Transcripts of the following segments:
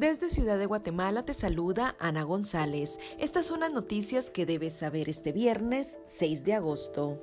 Desde Ciudad de Guatemala te saluda Ana González. Estas son las noticias que debes saber este viernes 6 de agosto.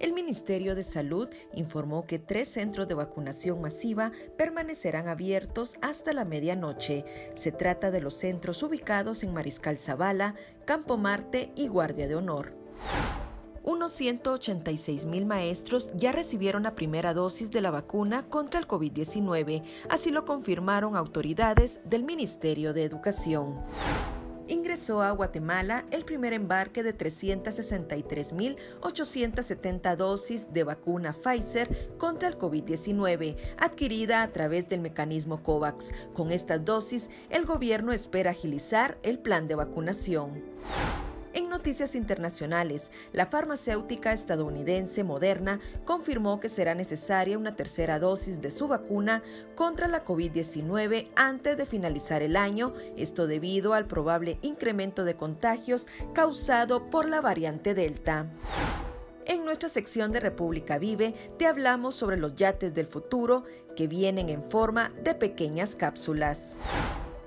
El Ministerio de Salud informó que tres centros de vacunación masiva permanecerán abiertos hasta la medianoche. Se trata de los centros ubicados en Mariscal Zavala, Campo Marte y Guardia de Honor unos 186 mil maestros ya recibieron la primera dosis de la vacuna contra el COVID-19, así lo confirmaron autoridades del Ministerio de Educación ingresó a Guatemala el primer embarque de 363.870 dosis de vacuna Pfizer contra el COVID-19, adquirida a través del mecanismo COVAX. Con estas dosis, el gobierno espera agilizar el plan de vacunación. Noticias internacionales, la farmacéutica estadounidense Moderna confirmó que será necesaria una tercera dosis de su vacuna contra la COVID-19 antes de finalizar el año, esto debido al probable incremento de contagios causado por la variante Delta. En nuestra sección de República Vive te hablamos sobre los yates del futuro que vienen en forma de pequeñas cápsulas.